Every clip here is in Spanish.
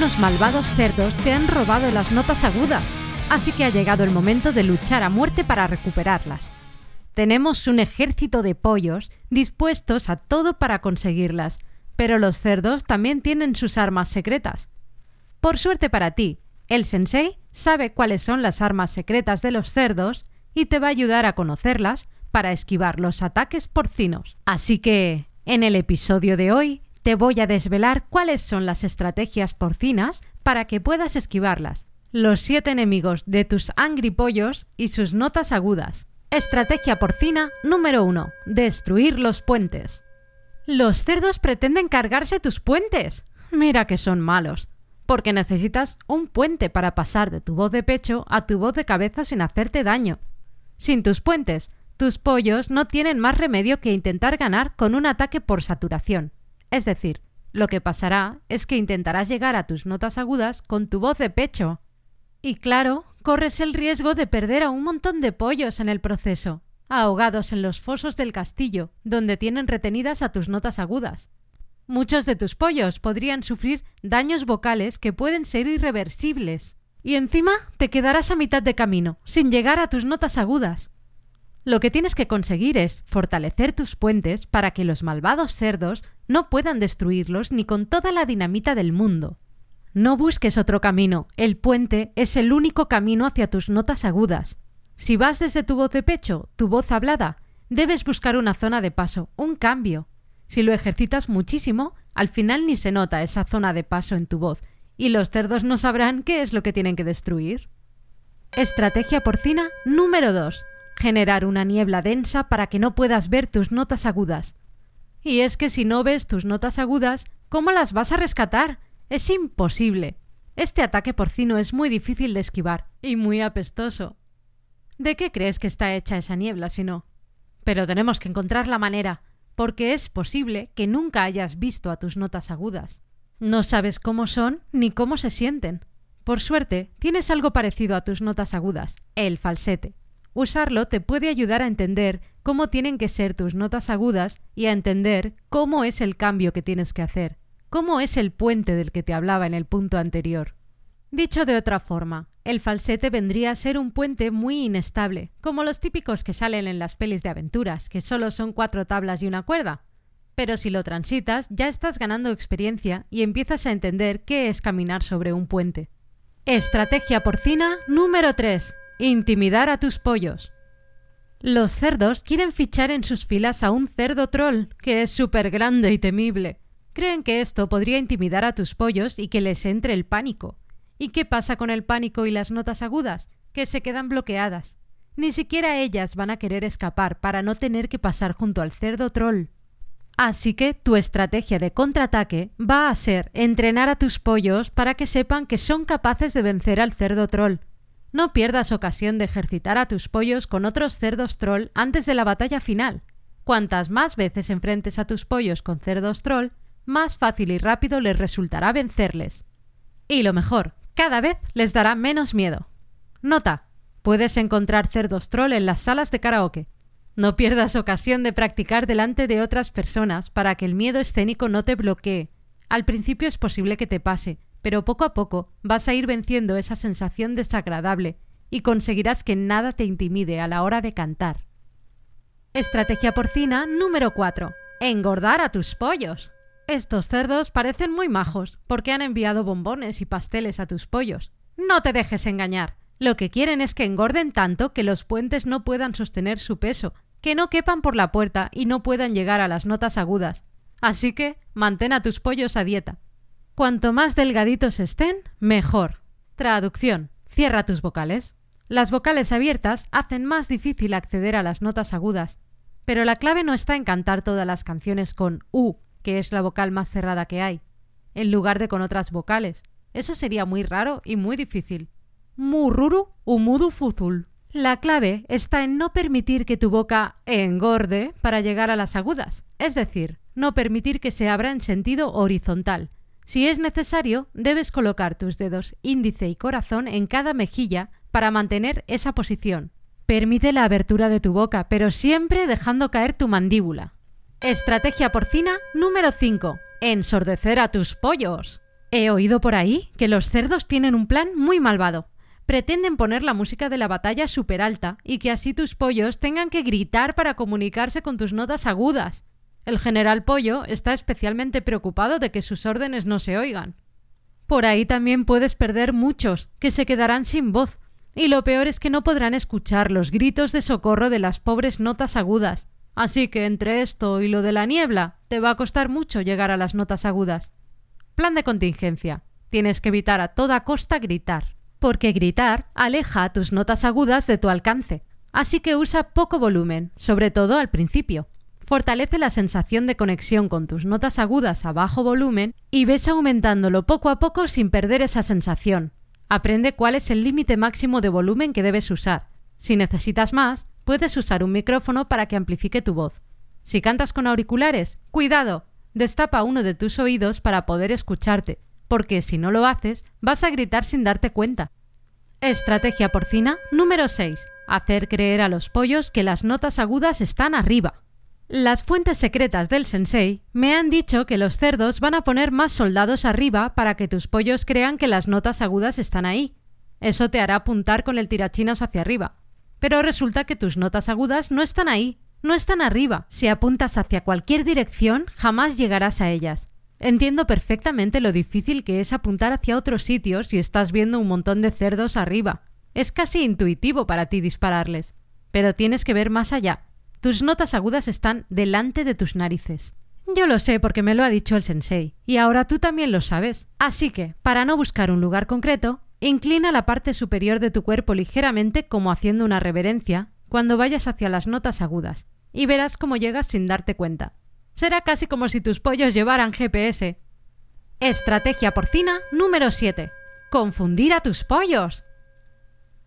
Unos malvados cerdos te han robado las notas agudas, así que ha llegado el momento de luchar a muerte para recuperarlas. Tenemos un ejército de pollos dispuestos a todo para conseguirlas, pero los cerdos también tienen sus armas secretas. Por suerte para ti, el sensei sabe cuáles son las armas secretas de los cerdos y te va a ayudar a conocerlas para esquivar los ataques porcinos. Así que, en el episodio de hoy, te voy a desvelar cuáles son las estrategias porcinas para que puedas esquivarlas. Los siete enemigos de tus angry pollos y sus notas agudas. Estrategia porcina número 1. Destruir los puentes. Los cerdos pretenden cargarse tus puentes. Mira que son malos. Porque necesitas un puente para pasar de tu voz de pecho a tu voz de cabeza sin hacerte daño. Sin tus puentes, tus pollos no tienen más remedio que intentar ganar con un ataque por saturación. Es decir, lo que pasará es que intentarás llegar a tus notas agudas con tu voz de pecho. Y claro, corres el riesgo de perder a un montón de pollos en el proceso, ahogados en los fosos del castillo, donde tienen retenidas a tus notas agudas. Muchos de tus pollos podrían sufrir daños vocales que pueden ser irreversibles. Y encima te quedarás a mitad de camino, sin llegar a tus notas agudas. Lo que tienes que conseguir es fortalecer tus puentes para que los malvados cerdos no puedan destruirlos ni con toda la dinamita del mundo. No busques otro camino, el puente es el único camino hacia tus notas agudas. Si vas desde tu voz de pecho, tu voz hablada, debes buscar una zona de paso, un cambio. Si lo ejercitas muchísimo, al final ni se nota esa zona de paso en tu voz, y los cerdos no sabrán qué es lo que tienen que destruir. Estrategia porcina número 2 generar una niebla densa para que no puedas ver tus notas agudas. Y es que si no ves tus notas agudas, ¿cómo las vas a rescatar? Es imposible. Este ataque porcino es muy difícil de esquivar y muy apestoso. ¿De qué crees que está hecha esa niebla si no? Pero tenemos que encontrar la manera, porque es posible que nunca hayas visto a tus notas agudas. No sabes cómo son ni cómo se sienten. Por suerte, tienes algo parecido a tus notas agudas, el falsete. Usarlo te puede ayudar a entender cómo tienen que ser tus notas agudas y a entender cómo es el cambio que tienes que hacer, cómo es el puente del que te hablaba en el punto anterior. Dicho de otra forma, el falsete vendría a ser un puente muy inestable, como los típicos que salen en las pelis de aventuras, que solo son cuatro tablas y una cuerda. Pero si lo transitas, ya estás ganando experiencia y empiezas a entender qué es caminar sobre un puente. Estrategia porcina número 3. Intimidar a tus pollos. Los cerdos quieren fichar en sus filas a un cerdo troll, que es súper grande y temible. Creen que esto podría intimidar a tus pollos y que les entre el pánico. ¿Y qué pasa con el pánico y las notas agudas? Que se quedan bloqueadas. Ni siquiera ellas van a querer escapar para no tener que pasar junto al cerdo troll. Así que tu estrategia de contraataque va a ser entrenar a tus pollos para que sepan que son capaces de vencer al cerdo troll no pierdas ocasión de ejercitar a tus pollos con otros cerdos troll antes de la batalla final. Cuantas más veces enfrentes a tus pollos con cerdos troll, más fácil y rápido les resultará vencerles. Y lo mejor, cada vez les dará menos miedo. Nota, puedes encontrar cerdos troll en las salas de karaoke. No pierdas ocasión de practicar delante de otras personas para que el miedo escénico no te bloquee. Al principio es posible que te pase, pero poco a poco vas a ir venciendo esa sensación desagradable y conseguirás que nada te intimide a la hora de cantar. Estrategia porcina número 4. Engordar a tus pollos. Estos cerdos parecen muy majos porque han enviado bombones y pasteles a tus pollos. No te dejes engañar. Lo que quieren es que engorden tanto que los puentes no puedan sostener su peso, que no quepan por la puerta y no puedan llegar a las notas agudas. Así que mantén a tus pollos a dieta. Cuanto más delgaditos estén, mejor. Traducción. Cierra tus vocales. Las vocales abiertas hacen más difícil acceder a las notas agudas, pero la clave no está en cantar todas las canciones con U, que es la vocal más cerrada que hay, en lugar de con otras vocales. Eso sería muy raro y muy difícil. Mururu umudu fuzul. La clave está en no permitir que tu boca engorde para llegar a las agudas, es decir, no permitir que se abra en sentido horizontal. Si es necesario, debes colocar tus dedos índice y corazón en cada mejilla para mantener esa posición. Permite la abertura de tu boca, pero siempre dejando caer tu mandíbula. Estrategia porcina número 5. Ensordecer a tus pollos. He oído por ahí que los cerdos tienen un plan muy malvado. Pretenden poner la música de la batalla súper alta y que así tus pollos tengan que gritar para comunicarse con tus notas agudas. El general Pollo está especialmente preocupado de que sus órdenes no se oigan. Por ahí también puedes perder muchos, que se quedarán sin voz, y lo peor es que no podrán escuchar los gritos de socorro de las pobres notas agudas. Así que entre esto y lo de la niebla, te va a costar mucho llegar a las notas agudas. Plan de contingencia. Tienes que evitar a toda costa gritar, porque gritar aleja a tus notas agudas de tu alcance. Así que usa poco volumen, sobre todo al principio. Fortalece la sensación de conexión con tus notas agudas a bajo volumen y ves aumentándolo poco a poco sin perder esa sensación. Aprende cuál es el límite máximo de volumen que debes usar. Si necesitas más, puedes usar un micrófono para que amplifique tu voz. Si cantas con auriculares, cuidado, destapa uno de tus oídos para poder escucharte, porque si no lo haces, vas a gritar sin darte cuenta. Estrategia porcina número 6. Hacer creer a los pollos que las notas agudas están arriba. Las fuentes secretas del sensei me han dicho que los cerdos van a poner más soldados arriba para que tus pollos crean que las notas agudas están ahí. Eso te hará apuntar con el tirachinas hacia arriba. Pero resulta que tus notas agudas no están ahí, no están arriba. Si apuntas hacia cualquier dirección, jamás llegarás a ellas. Entiendo perfectamente lo difícil que es apuntar hacia otros sitios si estás viendo un montón de cerdos arriba. Es casi intuitivo para ti dispararles. Pero tienes que ver más allá tus notas agudas están delante de tus narices. Yo lo sé porque me lo ha dicho el sensei, y ahora tú también lo sabes. Así que, para no buscar un lugar concreto, inclina la parte superior de tu cuerpo ligeramente como haciendo una reverencia cuando vayas hacia las notas agudas, y verás cómo llegas sin darte cuenta. Será casi como si tus pollos llevaran GPS. Estrategia porcina número 7. Confundir a tus pollos.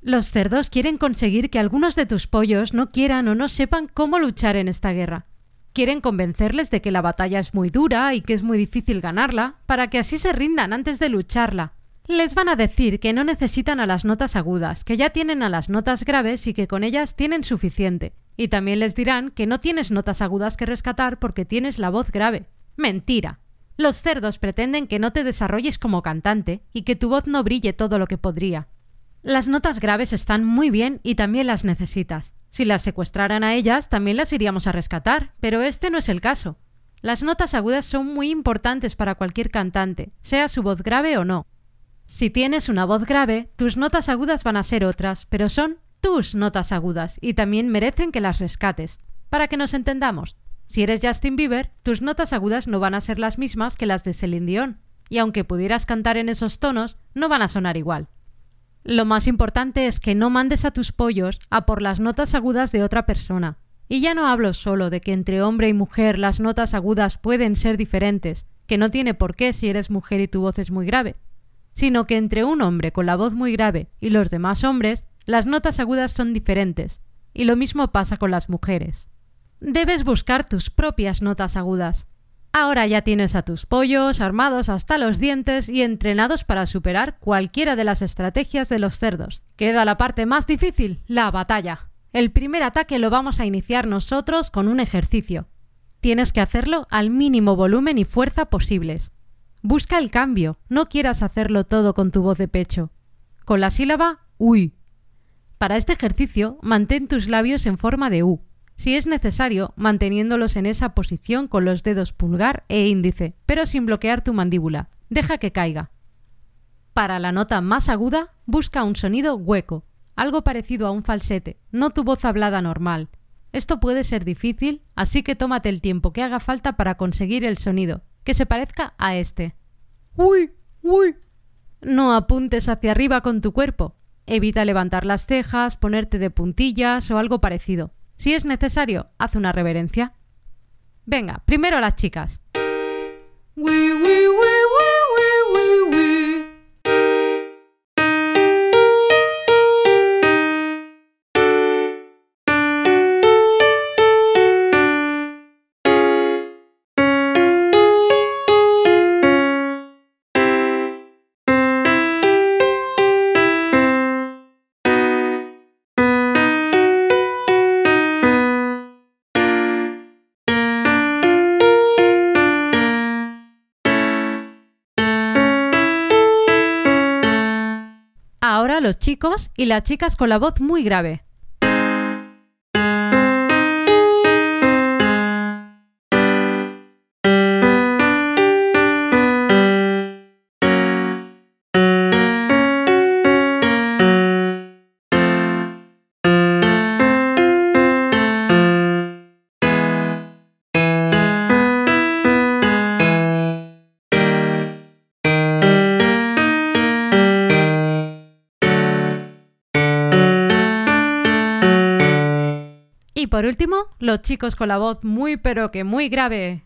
Los cerdos quieren conseguir que algunos de tus pollos no quieran o no sepan cómo luchar en esta guerra. Quieren convencerles de que la batalla es muy dura y que es muy difícil ganarla, para que así se rindan antes de lucharla. Les van a decir que no necesitan a las notas agudas, que ya tienen a las notas graves y que con ellas tienen suficiente. Y también les dirán que no tienes notas agudas que rescatar porque tienes la voz grave. Mentira. Los cerdos pretenden que no te desarrolles como cantante y que tu voz no brille todo lo que podría. Las notas graves están muy bien y también las necesitas. Si las secuestraran a ellas, también las iríamos a rescatar, pero este no es el caso. Las notas agudas son muy importantes para cualquier cantante, sea su voz grave o no. Si tienes una voz grave, tus notas agudas van a ser otras, pero son tus notas agudas y también merecen que las rescates. Para que nos entendamos, si eres Justin Bieber, tus notas agudas no van a ser las mismas que las de Celine Dion, y aunque pudieras cantar en esos tonos, no van a sonar igual. Lo más importante es que no mandes a tus pollos a por las notas agudas de otra persona. Y ya no hablo solo de que entre hombre y mujer las notas agudas pueden ser diferentes, que no tiene por qué si eres mujer y tu voz es muy grave, sino que entre un hombre con la voz muy grave y los demás hombres, las notas agudas son diferentes, y lo mismo pasa con las mujeres. Debes buscar tus propias notas agudas, Ahora ya tienes a tus pollos armados hasta los dientes y entrenados para superar cualquiera de las estrategias de los cerdos. Queda la parte más difícil, la batalla. El primer ataque lo vamos a iniciar nosotros con un ejercicio. Tienes que hacerlo al mínimo volumen y fuerza posibles. Busca el cambio, no quieras hacerlo todo con tu voz de pecho. Con la sílaba uy. Para este ejercicio, mantén tus labios en forma de U si es necesario, manteniéndolos en esa posición con los dedos pulgar e índice, pero sin bloquear tu mandíbula. Deja que caiga. Para la nota más aguda, busca un sonido hueco, algo parecido a un falsete, no tu voz hablada normal. Esto puede ser difícil, así que tómate el tiempo que haga falta para conseguir el sonido, que se parezca a este. Uy, uy. No apuntes hacia arriba con tu cuerpo. Evita levantar las cejas, ponerte de puntillas o algo parecido. Si es necesario, haz una reverencia. Venga, primero las chicas. Ahora los chicos y las chicas con la voz muy grave. Y por último, los chicos con la voz muy pero que muy grave.